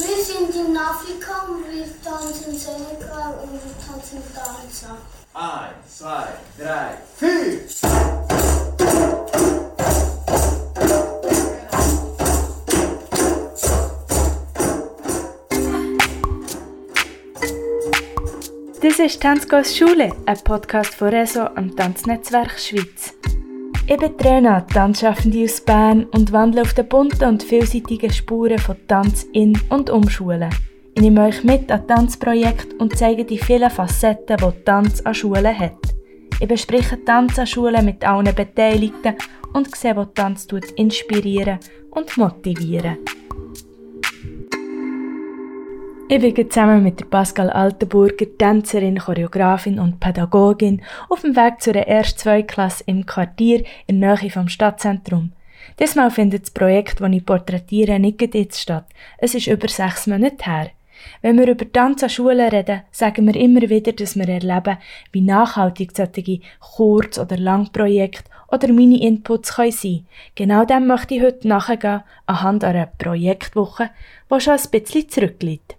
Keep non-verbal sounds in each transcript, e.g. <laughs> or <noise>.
Wir sind in Afrika und wir tanzen Senegal und wir tanzen Danza. Eins, zwei, drei, vier! Das ist Tanzgos Schule, ein Podcast von Reso am Tanznetzwerk Schweiz. Ich bin Trena, Tanzschaffende aus Bern und wandle auf den bunten und vielseitigen Spuren von Tanz in und um Schulen. Ich nehme euch mit an Tanzprojekte und zeige die vielen Facetten, die Tanz an Schulen hat. Ich bespreche Tanz an Schulen mit allen Beteiligten und sehe, wo Tanz inspirieren und motivieren. Ich bin zusammen mit der Pascal Altenburger, Tänzerin, Choreografin und Pädagogin, auf dem Weg zu der ersten zwei Klasse im Quartier in der Nähe vom Stadtzentrum. Diesmal findet das Projekt, das ich porträtiere, nicht jetzt statt. Es ist über sechs Monate her. Wenn wir über Tanz an Schulen reden, sagen wir immer wieder, dass wir erleben, wie nachhaltig solche Kurz- oder Langprojekte oder Mini-Inputs sein können. Genau dem möchte ich heute nachgehen, anhand einer Projektwoche, die schon ein bisschen zurückliegt.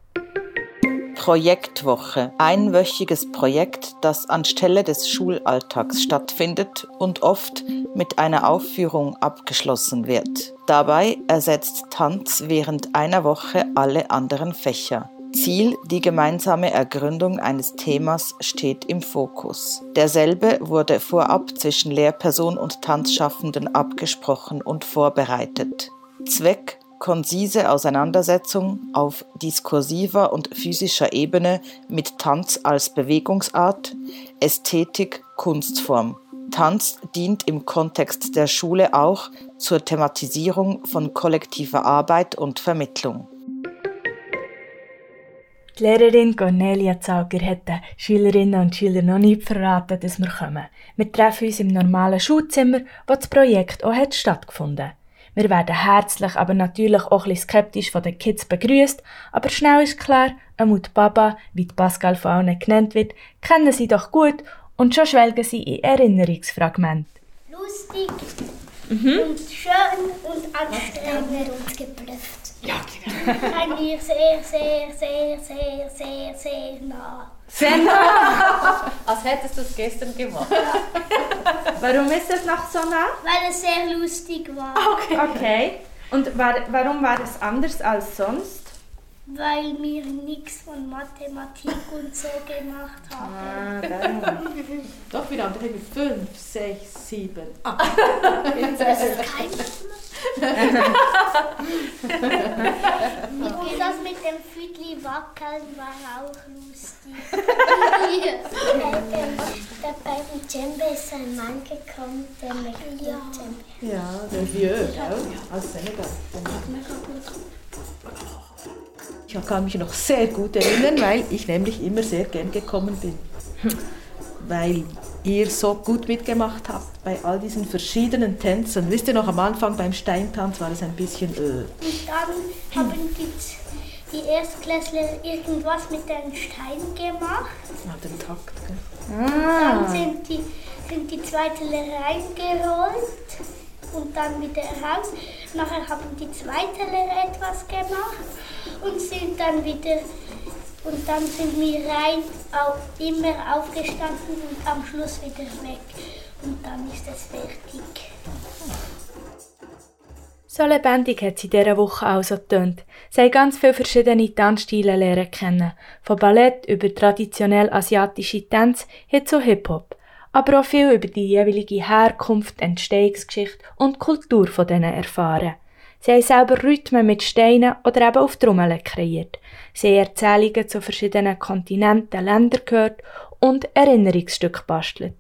Projektwoche, einwöchiges Projekt, das anstelle des Schulalltags stattfindet und oft mit einer Aufführung abgeschlossen wird. Dabei ersetzt Tanz während einer Woche alle anderen Fächer. Ziel, die gemeinsame Ergründung eines Themas steht im Fokus. Derselbe wurde vorab zwischen Lehrperson und Tanzschaffenden abgesprochen und vorbereitet. Zweck konzise Auseinandersetzung auf diskursiver und physischer Ebene mit Tanz als Bewegungsart, Ästhetik, Kunstform. Tanz dient im Kontext der Schule auch zur Thematisierung von kollektiver Arbeit und Vermittlung. Die Lehrerin Cornelia Zauger hat den Schülerinnen und Schülern noch nicht verraten, dass wir kommen. Wir treffen uns im normalen Schulzimmer, wo das Projekt auch hat stattgefunden hat. Wir werden herzlich, aber natürlich auch ein bisschen skeptisch von den Kids begrüßt, aber schnell ist klar, Amut Baba, wie die Pascal von allen genannt wird, kennen sie doch gut und schon schwelgen sie in Erinnerungsfragmente. Lustig mhm. und schön und anstrengend und geblüfft. Ja, genau. Wir sehr, sehr, sehr, sehr, sehr, sehr nah. Sehr nah? <laughs> Als hättest du es gestern gemacht. Warum ist es noch so nah? Weil es sehr lustig war. Okay. okay. Und war, warum war es anders als sonst? Weil wir nichts von Mathematik und so gemacht haben. Ah, Doch, wir haben 5, 6, 7, 8. Das ist kein Und das mit dem Füdli wackeln war auch lustig. <laughs> der bei dem Djembe ist ein Mann gekommen, der mit dem Djembe. Ja, der Vieux, ja. aus Senegal. Ich kann mich noch sehr gut erinnern, weil ich nämlich immer sehr gern gekommen bin. Weil ihr so gut mitgemacht habt bei all diesen verschiedenen Tänzen. Wisst ihr noch, am Anfang beim Steintanz war es ein bisschen öh. Und dann haben die, die Erstklässler irgendwas mit den Steinen gemacht. Ja, den Takt, gell? Ah. Dann sind die, sind die zweite reingeholt und dann wieder raus. Nachher haben die zweite etwas gemacht und sind dann wieder und dann sind wir rein, auch immer aufgestanden und am Schluss wieder weg. Und dann ist es fertig. So lebendig hat sie dieser Woche auch so getönt. Sie haben ganz viele verschiedene Tanzstile lernen kennen. Von Ballett über traditionell asiatische Tänze hin zu Hip-Hop. Aber auch viel über die jeweilige Herkunft, Entstehungsgeschichte und Kultur von denen erfahren. Sie haben selber Rhythmen mit Steinen oder eben auf Trommeln kreiert. Sie haben Erzählungen zu verschiedenen Kontinenten, Ländern gehört und Erinnerungsstücke bastelt.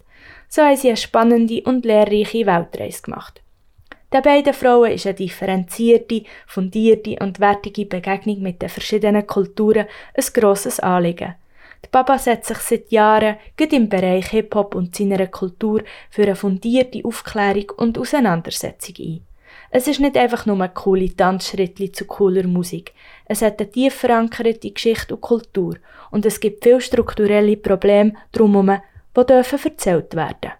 So haben sie eine spannende und lehrreiche Weltreise gemacht. Den beiden Frauen ist eine differenzierte, fundierte und wertige Begegnung mit den verschiedenen Kulturen ein grosses Anliegen. Die Baba setzt sich seit Jahren, gerade im Bereich Hip-Hop und seiner Kultur, für eine fundierte Aufklärung und Auseinandersetzung ein. Es ist nicht einfach nur ein coole Tanzschritte zu cooler Musik. Es hat eine tief verankerte Geschichte und Kultur und es gibt viele strukturelle Probleme drumherum, die dürfen erzählt werden.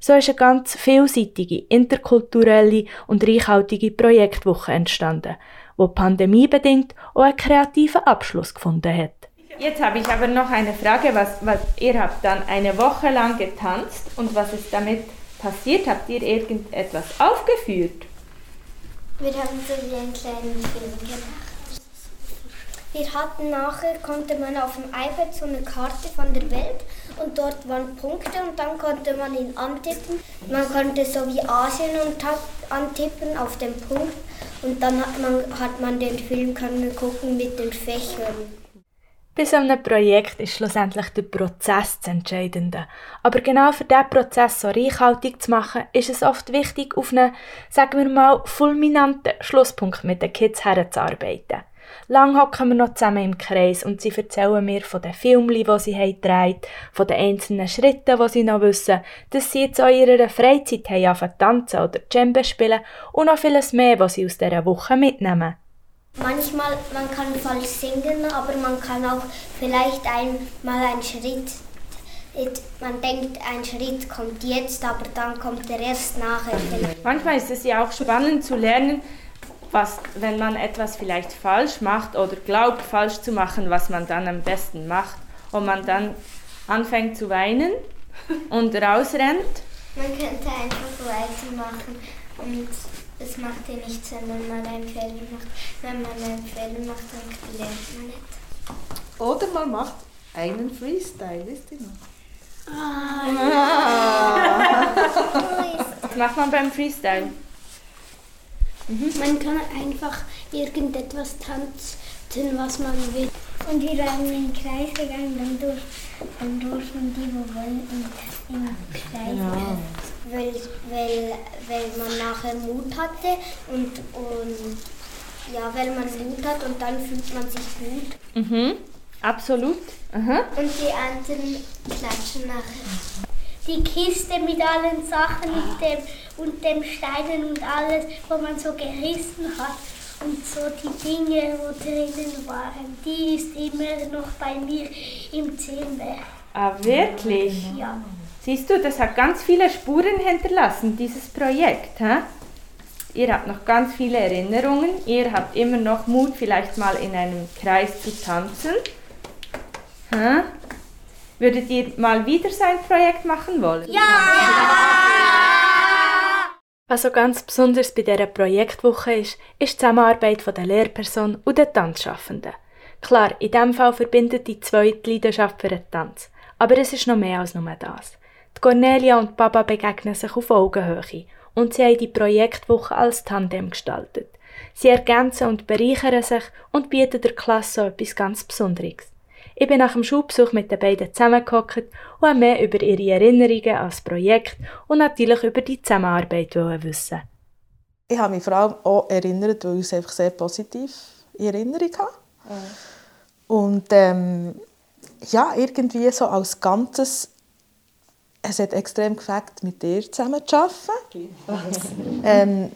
So ist eine ganz vielseitige, interkulturelle und reichhaltige Projektwoche entstanden, wo pandemiebedingt auch einen kreativen Abschluss gefunden hat. Jetzt habe ich aber noch eine Frage, was, was ihr habt dann eine Woche lang getanzt und was ist damit passiert? Habt ihr irgendetwas aufgeführt? Wir haben so wie einen kleinen Film gemacht. Wir hatten nachher, konnte man auf dem iPad so eine Karte von der Welt und dort waren Punkte und dann konnte man ihn antippen. Man konnte so wie Asien antippen auf den Punkt und dann hat man, hat man den Film können gucken mit den Fächern. Bei so einem Projekt ist schlussendlich der Prozess das Entscheidende. Aber genau für diesen Prozess so reichhaltig zu machen, ist es oft wichtig, auf einen, sagen wir mal, fulminanten Schlusspunkt mit den Kids herzuarbeiten. Lang hocken wir noch zusammen im Kreis und sie erzählen mir von den Filmen, die sie haben von den einzelnen Schritten, die sie noch wissen, dass sie jetzt auch in ihrer Freizeit haben tanzen oder Djembe spielen und noch vieles mehr, was sie aus dieser Woche mitnehmen. Manchmal, man kann falsch singen, aber man kann auch vielleicht einmal einen Schritt man denkt, ein Schritt kommt jetzt, aber dann kommt er erst nachher. Manchmal ist es ja auch spannend zu lernen, was, wenn man etwas vielleicht falsch macht oder glaubt falsch zu machen, was man dann am besten macht und man dann anfängt zu weinen und rausrennt. Man könnte einfach weitermachen und es macht ja nichts, wenn man einen Fehler macht. Wenn man einen Fehler macht, dann lernt man nicht. Oder man macht einen Freestyle, wisst ihr noch? Ah. Was <laughs> macht man beim Freestyle? Mhm. Man kann einfach irgendetwas tanzen, was man will. Und waren in den Kreis gegangen, dann, durch, dann durften die, wo wollen, in, in den Kreis ja weil, weil, weil man nachher Mut hatte und, und ja, weil man Mut hat und dann fühlt man sich gut. Mhm, absolut. Aha. Und die anderen klatschen nachher. Die Kiste mit allen Sachen und dem, und dem Steinen und alles, wo man so gerissen hat und so die Dinge, wo drinnen waren, die ist immer noch bei mir im Zimmer. Ah, wirklich? Ja. Siehst du, das hat ganz viele Spuren hinterlassen, dieses Projekt. Hä? Ihr habt noch ganz viele Erinnerungen, ihr habt immer noch Mut, vielleicht mal in einem Kreis zu tanzen. Hä? Würdet ihr mal wieder so ein Projekt machen wollen? Ja! Was so ganz besonders bei dieser Projektwoche ist, ist die Zusammenarbeit der Lehrperson und der Tanzschaffenden. Klar, in diesem Fall verbindet die zweite Leidenschaft für den Tanz. Aber es ist noch mehr als nur das. Die Cornelia und Papa begegnen sich auf Augenhöhe und sie haben die Projektwoche als Tandem gestaltet. Sie ergänzen und bereichern sich und bieten der Klasse etwas ganz Besonderes. Ich bin nach dem Schulbesuch mit den beiden zusammengehockt und habe mehr über ihre Erinnerungen als Projekt und natürlich über die Zusammenarbeit wissen. Ich habe mich vor allem auch erinnert, weil ich es einfach sehr positiv in Erinnerung habe. Mhm. Und ähm, ja, irgendwie so als Ganzes es hat extrem gefällt, mit dir zusammen zu arbeiten. ähm,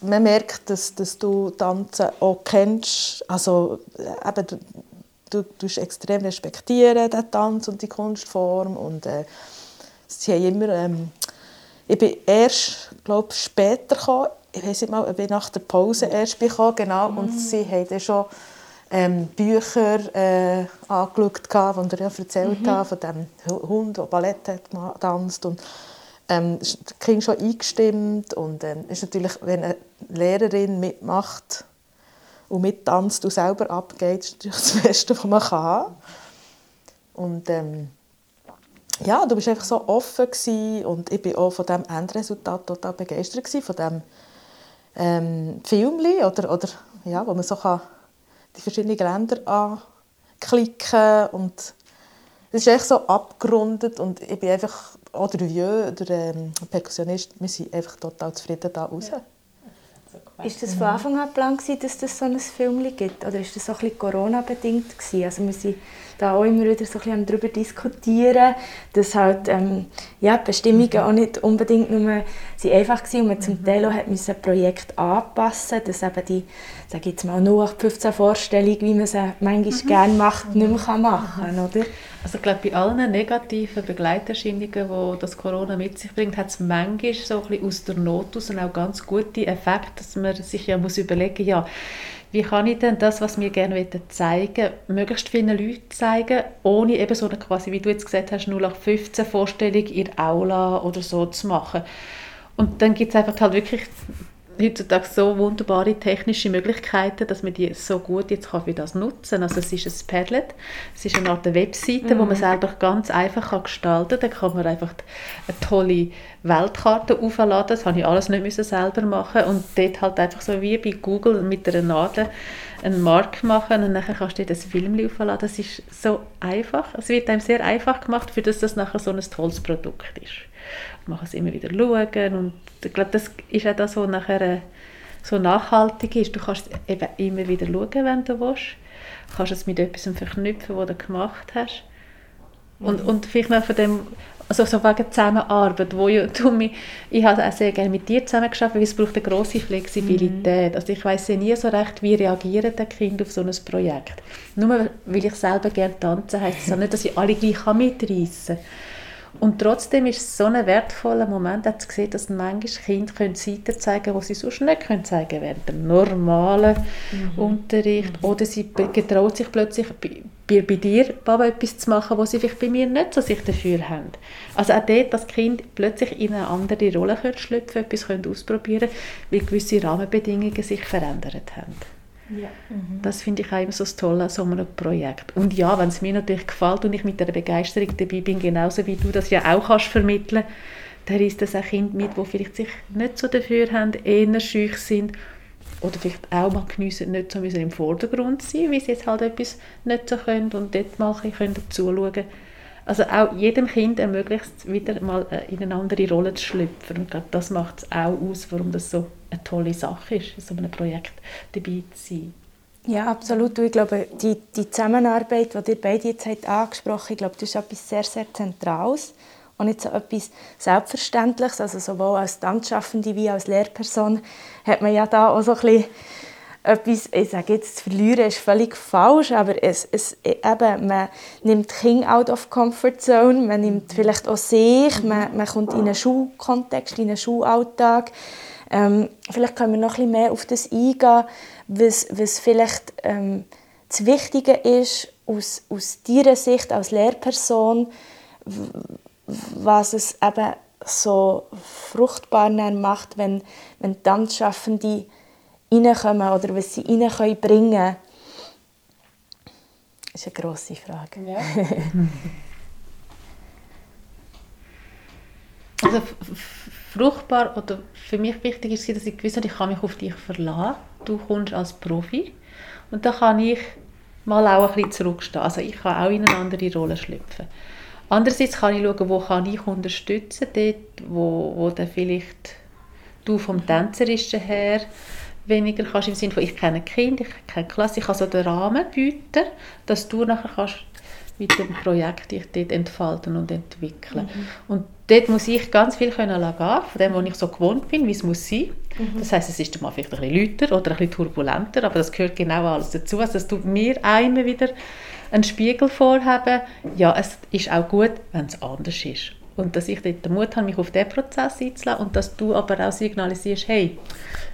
man merkt, dass, dass du Tanzen auch kennst. Also, äh, eben, du, du, extrem respektieren den Tanz und die Kunstform. Und, äh, sie haben immer, ähm, ich bin erst, glaube später gekommen. Ich weiß nicht mal, ich bin nach der Pause erst gekommen, genau. Und mm. sie haben dann schon ähm, Bücher äh, angeschaut, die er ja erzählt mhm. hat, von dem Hund, der Ballett hat getanzt und ähm, das Kind schon eingestimmt und ähm, ist natürlich, wenn eine Lehrerin mitmacht und mittanzt und selber abgeht, ist natürlich das Beste, was man kann. Und ähm, ja, du bist einfach so offen gewesen und ich bin auch von dem Endresultat total begeistert gewesen, von dem ähm, Filmli oder, oder ja, wo man so kann die verschiedenen Länder anklicken und es ist echt so abgerundet und ich bin einfach, oder Vieux, der ähm, Perkussionist, wir sind einfach total zufrieden da raus. Ja. Ist das von Anfang an Plan dass das so ein Film gibt? Oder ist das so ein bisschen Corona-bedingt Also wir sind da auch immer wieder so ein bisschen darüber diskutieren, dass halt ähm, ja, die Bestimmungen mhm. auch nicht unbedingt nur sind einfach waren und man zum mhm. Teil auch hat ein Projekt anpassen dass eben die, sage jetzt mal, 0815 Vorstellung, wie man sie manchmal mhm. gerne macht, nicht mehr machen kann, oder? Also ich glaube, bei allen negativen Begleiterscheinungen, die das Corona mit sich bringt, hat es manchmal so ein bisschen aus der Not aus und auch ganz gute Effekte, dass man sich ja muss überlegen ja, wie kann ich denn das, was mir gerne zeigen möglichst vielen Leuten zeigen, ohne eben so eine quasi, wie du jetzt gesagt hast, 0815 Vorstellung in der Aula oder so zu machen. Und dann gibt es einfach halt wirklich heutzutage so wunderbare technische Möglichkeiten, dass man die so gut jetzt kann für das nutzen Also es ist ein Padlet, es ist eine Art Webseite, mhm. wo man mhm. selber ganz einfach kann gestalten kann. Da kann man einfach eine tolle Weltkarte aufladen, das habe ich alles nicht müssen selber machen und dort halt einfach so wie bei Google mit einer Nadel einen Mark machen und dann kannst du dort ein Film aufladen. Das ist so einfach, es wird einem sehr einfach gemacht, für das das nachher so ein tolles Produkt ist man kann es immer wieder schauen und ich glaube, das ist auch das, was nachher äh, so nachhaltig ist. Du kannst eben immer wieder schauen, wenn du willst. Du kannst es mit etwas verknüpfen, was du gemacht hast. Und, mhm. und vielleicht noch von dem, also so wegen Zusammenarbeit, wo ja, du mich, ich habe auch sehr gerne mit dir zusammengearbeitet, weil es braucht eine grosse Flexibilität. Mhm. Also ich weiß ja nie so recht, wie reagieren die Kinder auf so ein Projekt. Nur weil ich selber gerne tanze, heisst das nicht, dass ich alle gleich mitreißen kann. Und trotzdem ist es so ein wertvoller Moment, zu sehen, dass manchmal Kinder Seiten zeigen können, die sie sonst nicht können zeigen während dem normalen mhm. Unterricht. Oder sie getraut sich plötzlich bei, bei, dir, Papa, etwas zu machen, was sie vielleicht bei mir nicht so sich dafür haben. Also auch dort, dass Kind plötzlich in eine andere Rolle schlüpfen etwas können ausprobieren weil gewisse Rahmenbedingungen sich verändert haben. Ja. Mhm. Das finde ich auch immer so toll an so einem Projekt. Und ja, wenn es mir natürlich gefällt und ich mit der Begeisterung dabei bin, genauso wie du das ja auch kannst vermitteln, dann ist das auch Kinder mit, die vielleicht sich nicht so dafür haben, eher schüch sind oder vielleicht auch mal geniessen, nicht so müssen im Vordergrund sein, wie sie jetzt halt etwas nicht so können und dort mal ein bisschen zuschauen können. Also auch jedem Kind ermöglicht es wieder mal äh, in eine andere Rolle zu schlüpfen. Und glaube, das macht es auch aus, warum das so eine tolle Sache ist, in so einem Projekt dabei zu sein. Ja, absolut. Ich glaube, die, die Zusammenarbeit, die ihr beide jetzt habt angesprochen ich glaube, das ist etwas sehr, sehr Zentrales und nicht so etwas Selbstverständliches. Also sowohl als Tanzschaffende wie als Lehrperson hat man ja da auch so ein etwas, ich sage jetzt, zu verlieren ist völlig falsch, aber es, es, eben, man nimmt Kinder out of comfort zone, man nimmt vielleicht auch sich, man, man kommt in einen Schulkontext, in einen Schulalltag. Ähm, vielleicht können wir noch ein bisschen mehr auf das eingehen, was, was vielleicht ähm, das Wichtige ist aus, aus deiner Sicht als Lehrperson, was es eben so fruchtbar macht, wenn, wenn Tanzschaffende reinkommen oder was sie rein können bringen Das ist eine grosse Frage. Ja. <laughs> also fruchtbar oder für mich wichtig ist, dass ich gewusst habe, ich kann mich auf dich verlassen. Du kommst als Profi und da kann ich mal auch ein bisschen zurückstehen. Also ich kann auch in eine andere Rolle schlüpfen. Andererseits kann ich schauen, wo kann ich unterstützen, dort, wo, wo dann vielleicht du vom Tänzerischen her weniger kannst im Sinne von, ich kenne Kind, ich kenne Klasse, ich kann so den Rahmen bieten, dass du nachher kannst mit dem Projekt dich dort entfalten und entwickeln. Mhm. Und dort muss ich ganz viel können von dem, was ich so gewohnt bin, wie es muss sein. Mhm. Das heißt, es ist mal vielleicht ein bisschen lauter oder ein bisschen turbulenter, aber das gehört genau alles dazu. Also, dass du mir einmal wieder einen Spiegel vorhaben, ja, es ist auch gut, wenn es anders ist. Und dass ich dort den Mut habe, mich auf diesen Prozess einzulassen und dass du aber auch signalisierst, hey,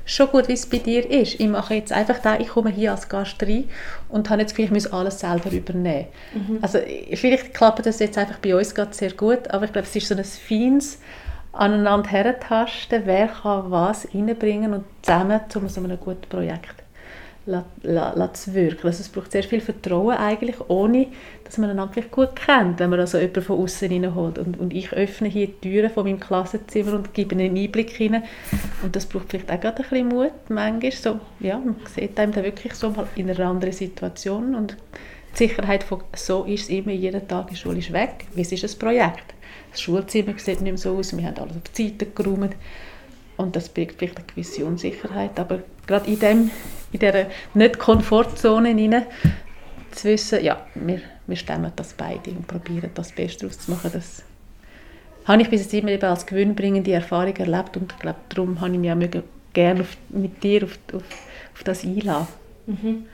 schon gut, wie es bei dir ist. Ich mache jetzt einfach da, ich komme hier als Gast rein und habe jetzt ich muss alles selber übernehmen. Mhm. Also vielleicht klappt das jetzt einfach bei uns gerade sehr gut, aber ich glaube, es ist so ein feines aneinander herentasten, wer kann was reinbringen und zusammen zu so einem guten Projekt zu wirken. Also es braucht sehr viel Vertrauen eigentlich, ohne dass man einander vielleicht gut kennt, wenn man also jemanden von außen reinholt. Und, und ich öffne hier die Türen von meinem Klassenzimmer und gebe einen Einblick hinein. Und das braucht vielleicht auch gerade ein bisschen Mut, manchmal. So, ja, man sieht einem dann wirklich so mal in einer anderen Situation und die Sicherheit von so ist es immer, jeden Tag die Schule ist weg. Wie ist ein Projekt? Das Schulzimmer sieht nicht mehr so aus, wir haben alles auf die Seite geräumt. Und das birgt vielleicht eine gewisse Unsicherheit. Aber gerade in, dem, in dieser Nicht-Komfortzone hinein zu wissen, ja, wir, wir stemmen das beide und probieren das Beste daraus zu machen. Das habe ich bis jetzt immer eben als gewinnbringende Erfahrung erlebt und ich glaube, darum habe ich mich auch gerne auf, mit dir auf, auf, auf das einladen. Mhm.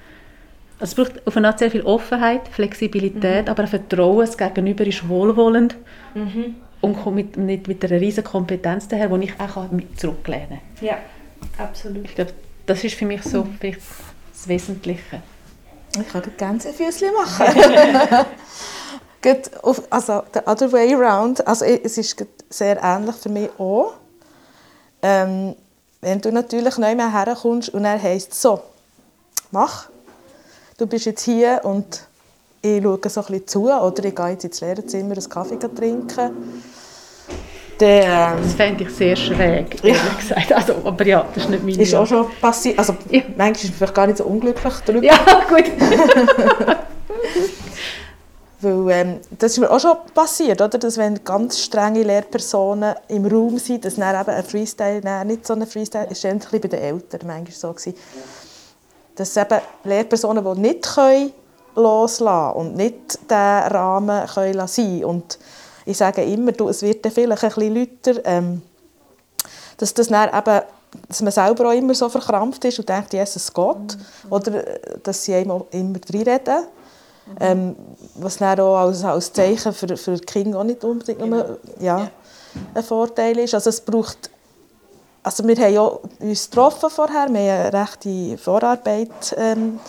Also es braucht auf eine Art sehr viel Offenheit, Flexibilität, mhm. aber ein Vertrauen, das Gegenüber ist wohlwollend mhm. Und kommt mit, mit, mit einer riesen Kompetenz daher, die ich auch zurücklehnen kann. Ja, absolut. Ich glaube, das ist für mich so mhm. das Wesentliche. Ich kann ganz ein Füßchen machen. <laughs> also the other way around, also es ist sehr ähnlich für mich auch. Ähm, wenn du natürlich neu mehr herkommst und er heisst so, mach, du bist jetzt hier und ich schaue so ein bisschen zu oder ich gehe jetzt ins Lehrerzimmer einen Kaffee trinken. Der, das fände ich sehr schräg, ehrlich ja. gesagt. Also, aber ja, das ist nicht meine Ist auch schon passiert. Also, ja. manchmal ist man vielleicht gar nicht so unglücklich darüber. Ja, <laughs> gut. <laughs> Weil, ähm, das ist mir auch schon passiert, oder? dass wenn ganz strenge Lehrpersonen im Raum sind, dass dann eben ein Freestyle, nein, nicht so ein Freestyle, ist ein bei den Eltern manchmal so gewesen, dass eben Lehrpersonen, die nicht können loslassen können und nicht den Rahmen können sein und ich sage immer, du, es wird dann vielleicht ein bisschen lauter, ähm, dass, das dann eben, dass man selber auch immer so verkrampft ist und denkt, Jesus Gott, mhm. oder äh, dass sie einem immer reinreden. Mhm. Ähm, was dann auch als, als Zeichen für, für die Kinder auch nicht unbedingt nur, ja, ja. ein Vorteil ist. Also es braucht also wir haben ja uns getroffen vorher, wir haben eine rechte Vorarbeit ähm,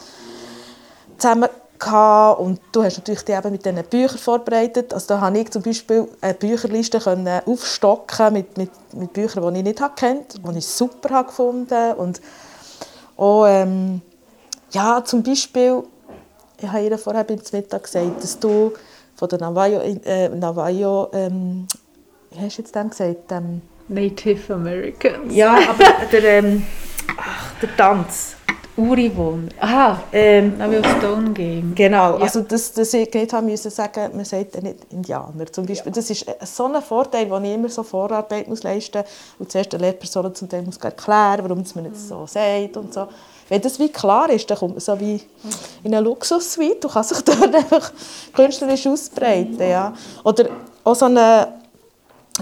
zusammen gehabt. und du hast natürlich die eben mit diesen Büchern vorbereitet. Also da habe ich zum Beispiel eine Bücherliste können aufstocken mit, mit, mit Büchern, die ich nicht kennt, die ich super habe gefunden und auch, ähm, ja, zum Beispiel, ich habe ihr vorher beim Mittag gesagt, dass du von der Navajo, äh, Navajo ähm, wie hast du jetzt dem gesagt? Ähm, Native Americans. Ja, aber der, ähm, ach, der Tanz. Urivon. Aha, ähm, wie auf Stone Game. Genau, ja. also das, das ich nicht haben müssen sagen, man sagt ja nicht Indianer zum Beispiel. Ja. Das ist so ein Vorteil, den ich immer so Vorarbeit muss leisten muss und zuerst der Lehrperson zum Teil muss erklären, warum man nicht so mhm. sagt und so. Wenn das wie klar ist, dann kommt man so wie in eine Luxussuite und kann sich <laughs> dort einfach künstlerisch ausbreiten. Ja. Oder auch so eine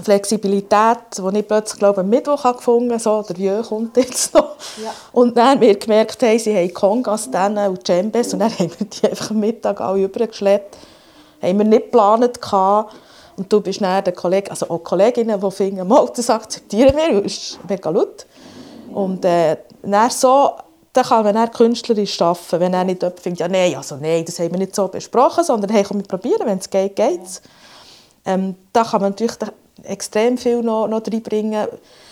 Flexibilität, die ich plötzlich glaube, am Mittwoch gefunden habe, so, der Jö kommt jetzt noch. Ja. Und dann haben wir gemerkt, hey, sie haben Kongas und Djembes und dann haben wir die einfach am Mittag alle übergeschleppt. Haben wir nicht geplant gehabt. Und du bist dann der Kollege, also auch Kolleginnen, die finden, mal, das akzeptieren wir, das ist mega laut. Und äh, dann so, dann kann man dann künstlerisch arbeiten, wenn er nicht jemand findet, ja nein, also nein, das haben wir nicht so besprochen, sondern hey, komm, wir probieren, wenn es geht, geht es. Ähm, da kann man natürlich extrem viel noch, noch reinbringen,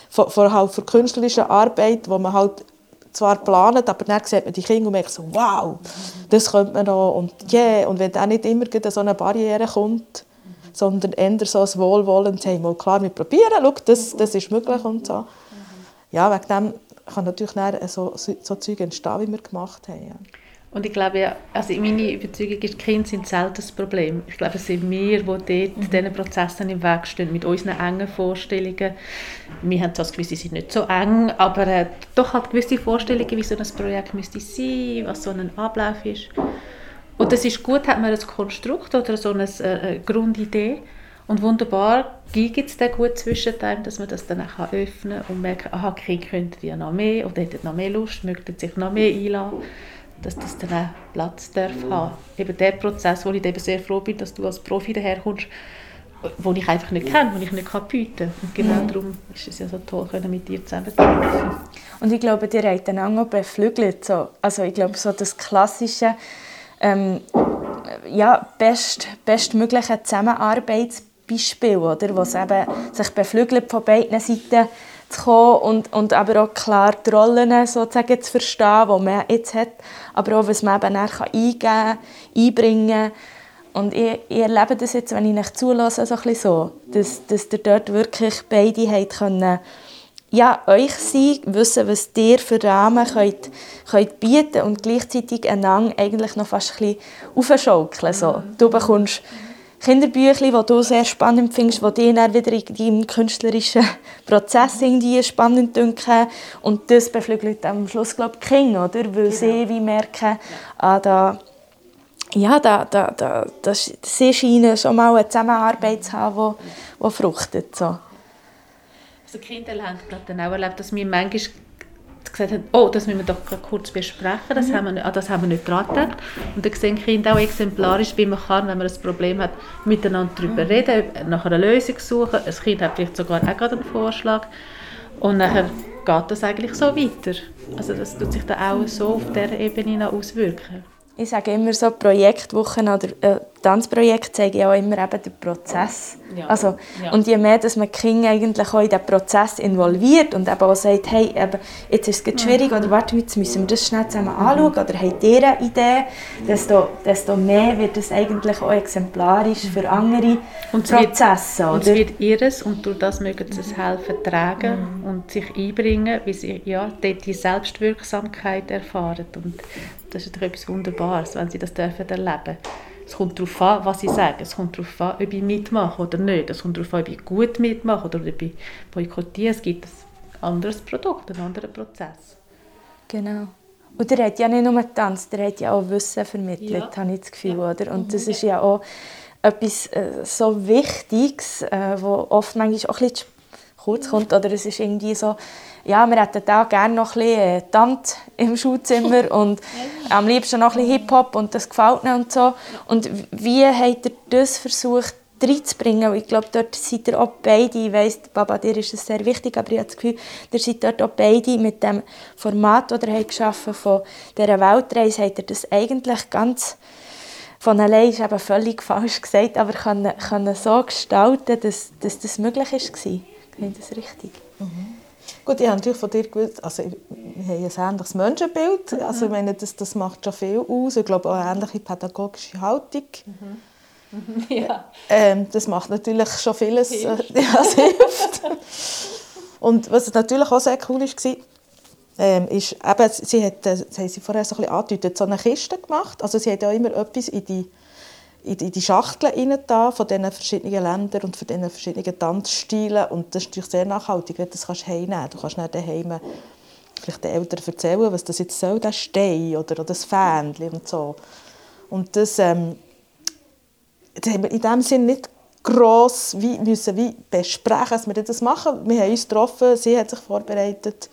von, von halt für künstlerische Arbeit, wo man halt zwar plant, aber dann sieht man die Kinder und merkt so, wow, das könnte man noch und yeah. Und wenn dann nicht immer so eine Barriere kommt, sondern eher so ein Wohlwollen, hey, mal klar, wir probieren, schau, das, das ist möglich und so. Ja, wegen dem kann natürlich so, so Zeug entstehen, wie wir gemacht haben. Ja. Und ich glaube, also meine Überzeugung ist, Kinder sind selten das Problem. Ich glaube, es sind wir, die dort mhm. diesen Prozessen im Weg stehen, mit unseren engen Vorstellungen. Wir haben zwar das Gefühl, sie sind nicht so eng, aber äh, doch halt gewisse Vorstellungen, wie so ein Projekt müsste sein, was so ein Ablauf ist. Und das ist gut, hat man ein Konstrukt oder so eine, äh, eine Grundidee. Und wunderbar gibt es dann gut zwischen dem, dass man das dann auch öffnen kann und merken, aha, Kinder könnten ja noch mehr oder hätten noch mehr Lust, möchten sich noch mehr einladen dass das dann auch Platz darf haben. Eben der Prozess, wo ich eben sehr froh bin, dass du als Profi daherkommst, wo ich einfach nicht kenne, wo ich nicht kann bieten kann. Und genau mhm. darum ist es ja so toll, mit dir zusammen zu arbeiten. Und ich glaube, die habt einander auch beflügelt. So. Also ich glaube, so das klassische, ähm, ja, best, bestmögliche Zusammenarbeitsbeispiel, oder, was eben sich beflügelt von beiden Seiten zu kommen und, und aber auch klar die Rollen sozusagen zu verstehen, die man jetzt hat, aber auch, was man eben dann eingeben kann, einbringen und ich, ich erlebe das jetzt, wenn ich euch zulasse, so ein so, dass, dass ihr dort wirklich beide habt können, ja, euch sein, wissen, was ihr für Rahmen könnt, könnt bieten und gleichzeitig einander eigentlich noch fast ein bisschen aufschaukeln. So. Du bekommst Kinderbüchlein, die du sehr spannend findest, die dich dann wieder in deinem künstlerischen Prozess irgendwie spannend dünken. Und das beflügelt am Schluss, glaube ich, Kinder, oder? Weil genau. sie wie merken, ah, da, ja, da, da, da, das, sie scheinen schon mal eine Zusammenarbeit zu haben, die, die fruchtet. So. Also Kinder haben glaube dann auch erlebt, dass wir manchmal gesagt haben, oh, das müssen wir doch kurz besprechen, das, mhm. haben, wir, nicht, ah, das haben wir nicht dran gedacht. Und dann sehen Kinder auch exemplarisch, wie man kann, wenn man ein Problem hat, miteinander darüber mhm. reden, nach einer Lösung suchen. Ein Kind hat vielleicht sogar auch gerade einen Vorschlag. Und nachher geht das eigentlich so weiter. Also das tut sich dann auch so auf dieser Ebene auswirken. Ich sage immer so, Projektwochen oder äh, Tanzprojekte zeigen ja auch immer eben den Prozess. Ja. Also, ja. Und je mehr, dass man die Kinder eigentlich auch in den Prozess involviert und eben auch sagt, hey, eben, jetzt ist es schwierig mhm. oder warte, jetzt müssen wir das schnell zusammen anschauen oder habt ihr eine Idee, desto, desto mehr wird es eigentlich auch exemplarisch für andere und Prozesse. Wird, und es wird ihres und durch das mögen sie es helfen, tragen mhm. und sich einbringen, wie sie ja, dort die Selbstwirksamkeit erfahren. Und das ist doch etwas Wunderbares, wenn sie das dürfen erleben Es kommt darauf an, was sie sagen. Es kommt darauf an, ob ich mitmache oder nicht. Es kommt darauf an, ob ich gut mitmache oder ob ich boykottiere. Es gibt ein anderes Produkt, einen anderen Prozess. Genau. Und er hat ja nicht nur Tanz, der hat ja auch Wissen vermittelt, ja. habe ich das Gefühl. Ja. Oder? Und das ist ja auch etwas äh, so Wichtiges, äh, wo oft manchmal auch ein bisschen kurz kommt. Oder es ist irgendwie so, ja, wir hätten da gerne noch ein bisschen äh, Tante im Schulzimmer <laughs> und am liebsten noch ein bisschen Hip-Hop und das gefällt mir und so. Und wie habt ihr das versucht reinzubringen? Ich glaube, dort seid ihr auch beide, ich weiss, Baba, dir ist es sehr wichtig, aber ich habe das Gefühl, ihr seid dort auch beide mit dem Format, das ihr geschaffen von dieser Weltreise, habt ihr das eigentlich ganz von allein ist eben völlig falsch gesagt, aber können, können so gestalten, dass, dass das möglich war. Finde ich das richtig? Mhm. Gut, ich habe natürlich von dir gewusst, also wir haben ein ähnliches Menschenbild, mhm. also ich meine, das, das macht schon viel aus. Ich glaube auch eine ähnliche pädagogische Haltung. Mhm. <laughs> Ja. Ähm, das macht natürlich schon vieles, äh, <laughs> ja, das hilft. Und was natürlich auch sehr cool war, ähm, ist, eben, sie hat, das haben sie vorher so ein bisschen angedeutet, so eine Kiste gemacht. Also sie hat ja immer etwas in die in die, Schachtel rein von diesen verschiedenen Ländern und von diesen verschiedenen Tanzstilen. Und das ist natürlich sehr nachhaltig, wenn du das kannst heimnehmen kannst. Du kannst nicht daheim vielleicht den Eltern erzählen, was das jetzt soll, der Stein oder, oder das Fähnchen und so. Und das, ähm, das haben wir in dem Sinne nicht gross wie, müssen wie besprechen, dass wir das machen. Wir haben uns getroffen, sie hat sich vorbereitet,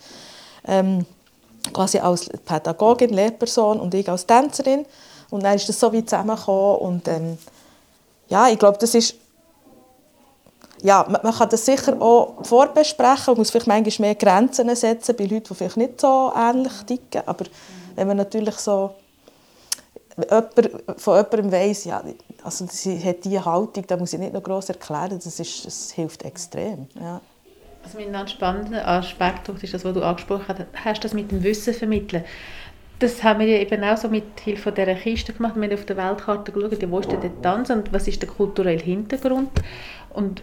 ähm, quasi als Pädagogin, Lehrperson und ich als Tänzerin. Und dann ist das so wie zusammengekommen und ähm, ja, ich glaube, das ist ja, man, man, kann das sicher auch vorbesprechen, man muss vielleicht manchmal mehr Grenzen setzen bei Leuten, die vielleicht nicht so ähnlich ticken, aber wenn man natürlich so von jemandem weiss, ja, also sie hat diese Haltung, da muss ich nicht noch gross erklären, das, ist, das hilft extrem. Ja. Also ein spannender Aspekt ist das, was du angesprochen hast das mit dem Wissen vermitteln das haben wir ja eben auch so mit Hilfe dieser Kiste gemacht. Wir haben auf der Weltkarte geschaut, wo ist denn der Tanz und was ist der kulturelle Hintergrund. Und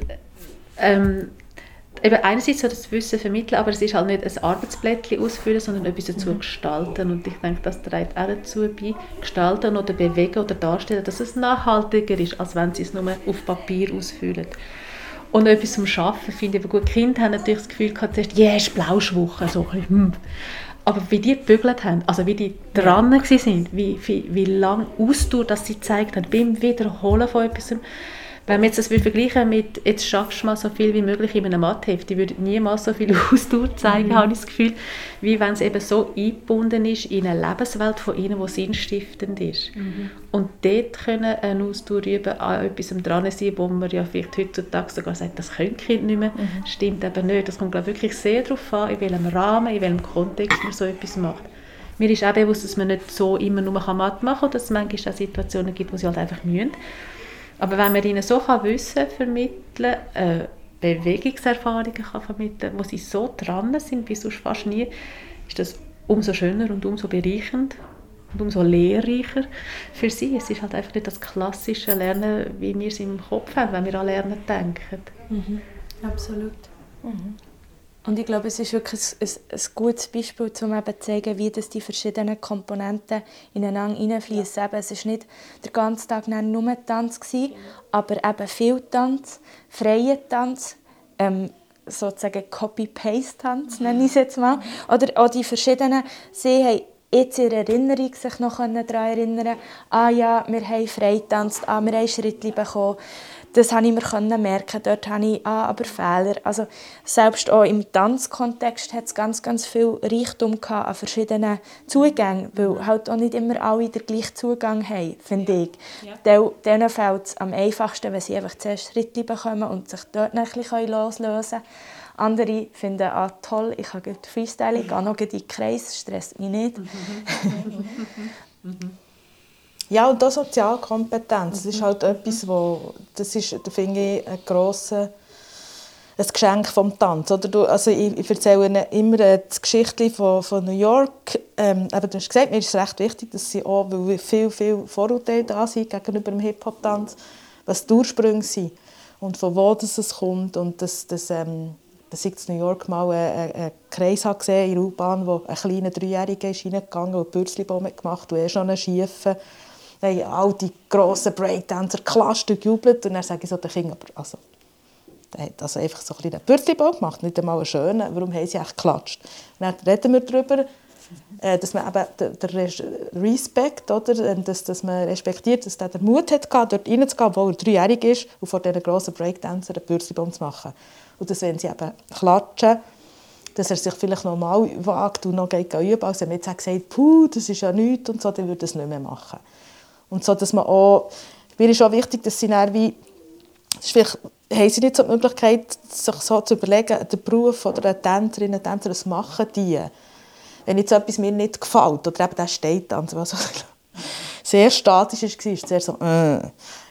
ähm, eben einerseits so das Wissen vermitteln, aber es ist halt nicht ein Arbeitsblättchen ausfüllen, sondern etwas dazu mhm. gestalten. Und ich denke, das trägt auch dazu bei, gestalten oder bewegen oder darstellen, dass es nachhaltiger ist, als wenn sie es nur auf Papier ausfüllen. Und etwas zum Arbeiten finde ich aber gut. Die Kinder haben natürlich das Gefühl gehabt, zuerst, ja, yes, Blauschwoche, so hm. Aber wie die gebügelt haben, also wie die dran ja. sind, wie, wie, wie lange Ausdauer das sie gezeigt haben, beim Wiederholen von etwas, wenn wir jetzt das vergleichen mit, jetzt schaffst du mal so viel wie möglich in einem Matheheft, die würden niemals so viel <laughs> Ausdauer zeigen, mhm. habe ich das Gefühl, wie wenn es eben so eingebunden ist in eine Lebenswelt von ihnen, die sinnstiftend ist. Mhm. Und dort können eine Ausdauer üben, an etwas dran sein, wo man ja vielleicht heutzutage sogar sagt, das können Kinder nicht mehr. Mhm. Stimmt eben nicht. Das kommt glaube wirklich sehr darauf an, in welchem Rahmen, in welchem Kontext man so etwas macht. Mir ist auch bewusst, dass man nicht so immer nur Mathe machen kann, dass es manchmal auch Situationen gibt, wo sie halt einfach müssen. Aber wenn man ihnen so kann Wissen vermitteln kann, äh, Bewegungserfahrungen kann vermitteln wo sie so dran sind wie sonst fast nie, ist das umso schöner und umso bereichend und umso lehrreicher für sie. Es ist halt einfach nicht das klassische Lernen, wie wir es im Kopf haben, wenn wir an Lernen denken. Mhm. Absolut. Mhm. Und ich glaube, es ist wirklich ein, ein, gutes Beispiel, um eben zu zeigen, wie das die verschiedenen Komponenten ineinander hineinfließen. Ja. Es war nicht der ganze Tag nur Tanz, gewesen, aber eben viel Tanz, freier Tanz, ähm, sozusagen Copy-Paste-Tanz, nenne ich es jetzt mal. Oder auch die verschiedenen, sie haben jetzt in Erinnerung sich noch daran erinnern ah ja, wir haben freitanzt, ah, wir haben Schritte bekommen. Das konnte ich mir merken. Dort habe ich ah, aber Fehler. Also selbst auch im Tanzkontext hat es ganz, ganz viel Reichtum an verschiedenen Zugängen, weil halt auch nicht immer alle den gleichen Zugang haben, finde ich. Ja. Denen fällt es am einfachsten, wenn sie einfach zuerst Schritte bekommen und sich dort ein bisschen loslösen können. Andere finden, ah, toll, ich habe gut Freestyle, ich gehe noch in den Kreis, stresst mich nicht. <laughs> ja, und auch Sozialkompetenz, das ist halt etwas, wo, das ist, da finde ich, ein grosses ein Geschenk vom Tanz. Oder du, also ich, ich erzähle ihnen immer das Geschichte von, von New York. Ähm, aber du hast gesagt, mir ist es recht wichtig, dass sie auch, weil viel, viel Vorurteile da sind gegenüber dem Hip-Hop-Tanz, was die Ursprünge sind und von wo das es kommt und dass, dass ähm, dass ich in New York mal einen, einen Kreis habe gesehen in der U-Bahn, wo ein kleiner Dreijähriger ist reingegangen und Bürzlibaum gemacht und er schon einen schiefen. Dann haben all die grossen Breakdancer geklatscht und gejubelt. Und dann sage ich so den Kindern, also, der hat also einfach so ein einen Bürzlibaum gemacht, nicht einmal einen schönen. Warum haben sie echt geklatscht? Und dann reden wir darüber, äh, dass man eben der Respekt, oder, dass, dass man respektiert, dass der den Mut hat, dort reinzugehen, obwohl er dreijährig ist und vor diesen grossen Breakdancern einen Bürzlibaum zu machen. Und dass, wenn sie eben klatschen, dass er sich vielleicht noch mal wagt und noch geht üben. Also wenn jetzt gesagt puh, das ist ja nichts und so, dann würde er es nicht mehr machen. Und so, dass man auch, mir ist auch wichtig, dass sie dann wie, vielleicht haben sie nicht so die Möglichkeit, sich so zu überlegen, der Beruf oder eine Tänzerin, ein Tänzer, was machen die? Wenn jetzt etwas mir nicht gefällt, oder eben der steht dann, also sehr statisch war, ist sehr so, äh.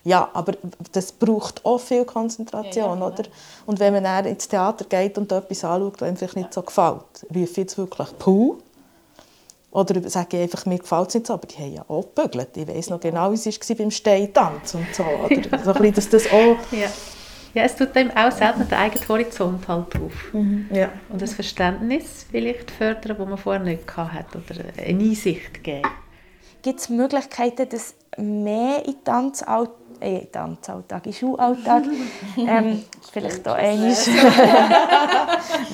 Ja, aber das braucht auch viel Konzentration, ja, ja, oder? Und wenn man dann ins Theater geht und etwas anschaut, was einem vielleicht nicht so gefällt, rufe ich jetzt wirklich «Puh!» Oder sage ich einfach, mir gefällt es nicht so, aber die haben ja auch gebügelt. Ich weiß noch genau, wie es war beim Steintanz und so. Oder so ein dass das auch... Ja. ja, es tut einem auch selten den eigenen Horizont halt auf. Mhm. Ja. Und das Verständnis vielleicht fördern, das man vorher nicht hatte oder eine Einsicht geben. Gibt es Möglichkeiten, dass mehr in Tanzalltag äh, Tanzalltag, in Schulalltag. <laughs> ähm, vielleicht auch einmal.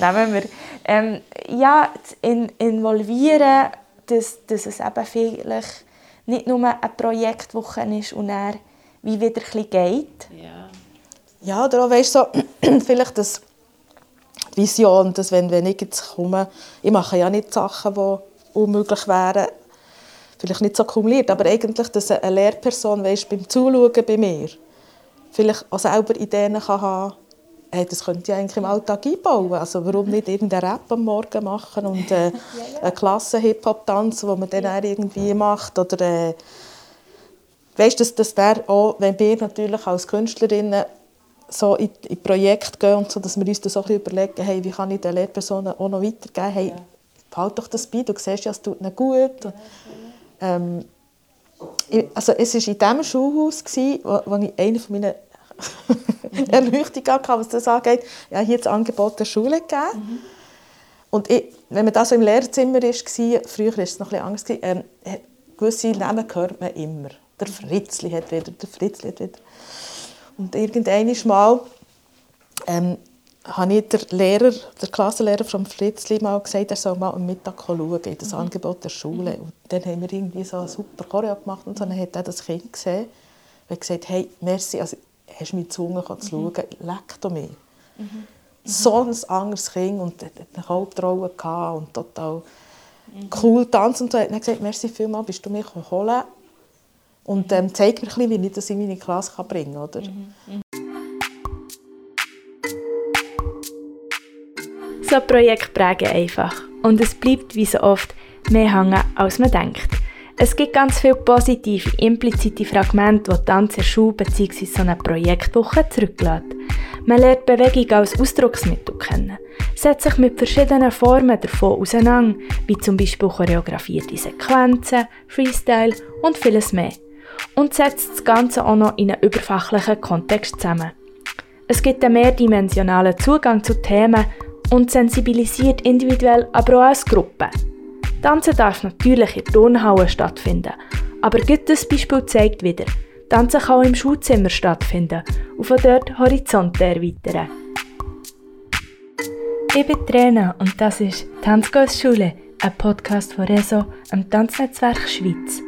<laughs> Nehmen wir. Ähm, ja, in, involvieren, dass, dass es eben vielleicht nicht nur eine Projektwoche ist und dann wie wieder ein geht. Ja, ja oder auch, weißt, so, <clears throat> vielleicht das Vision, dass wenn, wenn ich jetzt komme, ich mache ja nicht Sachen, die unmöglich wären, vielleicht nicht so kumuliert, aber eigentlich, dass eine Lehrperson weißt, beim Zuschauen bei mir vielleicht auch selber Ideen kann haben hey, das könnte ich eigentlich im Alltag einbauen. Also warum nicht irgendeinen Rap am Morgen machen und äh, <laughs> eine Klasse Hip-Hop-Tanz, den man dann irgendwie macht. Oder, äh, weißt, das, das wäre auch, wenn wir natürlich als Künstlerinnen so in, in Projekte gehen und so, dass wir uns das auch überlegen, hey, wie kann ich den Lehrpersonen auch noch weitergeben, hey, behalt doch das bei, du siehst ja, es tut ihnen gut. Ähm, also es war in diesem Schulhaus, gewesen, wo, wo ich eine von meinen <laughs> <laughs> Erleuchtungen hatte, was das angeht. Ja, hier das Angebot der Schule gegeben. Mhm. Und ich, wenn man da so im Lehrzimmer war, früher war es noch ein bisschen anders, ähm, gewisse Namen hört man immer. Der Fritzli hat wieder, der Fritzli hat wieder. Und irgendwann mal ähm, habe ich der Lehrer, der Klassenlehrer vom Fritzli mal gesagt, er soll mal am Mittag schauen in das mhm. Angebot der Schule. Und dann haben wir irgendwie so eine super Choreo gemacht und so. dann hat er das Kind gesehen und gesagt, hey, merci, also, hast du mich gezwungen zu schauen, mhm. leck doch mich. Mhm. So ein anderes Kind und hatte eine Hauptrolle und total mhm. cool tanzen und so. Hat gesagt, merci vielmals, bist du mich holen und ähm, zeig mir ein bisschen, wie ich das in meine Klasse bringen kann. Oder? Mhm. mhm. So Projekte prägen einfach. Und es bleibt wie so oft mehr hängen, als man denkt. Es gibt ganz viele positive, implizite Fragmente, die Tanz in Schule bzw. so eine Projektwoche zurücklässt. Man lernt Bewegung als Ausdrucksmittel kennen, setzt sich mit verschiedenen Formen davon auseinander, wie zum Beispiel choreografierte Sequenzen, Freestyle und vieles mehr. Und setzt das Ganze auch noch in einen überfachlichen Kontext zusammen. Es gibt einen mehrdimensionalen Zugang zu Themen, und sensibilisiert individuell, aber auch als Gruppe. Tanzen darf natürlich in Turnhallen stattfinden, aber gutes Beispiel zeigt wieder, Tanzen kann auch im Schulzimmer stattfinden und von dort Horizonte erweitern. Ich bin Trainer und das ist Tanzkursschule, ein Podcast von Reso, am Tanznetzwerk Schweiz.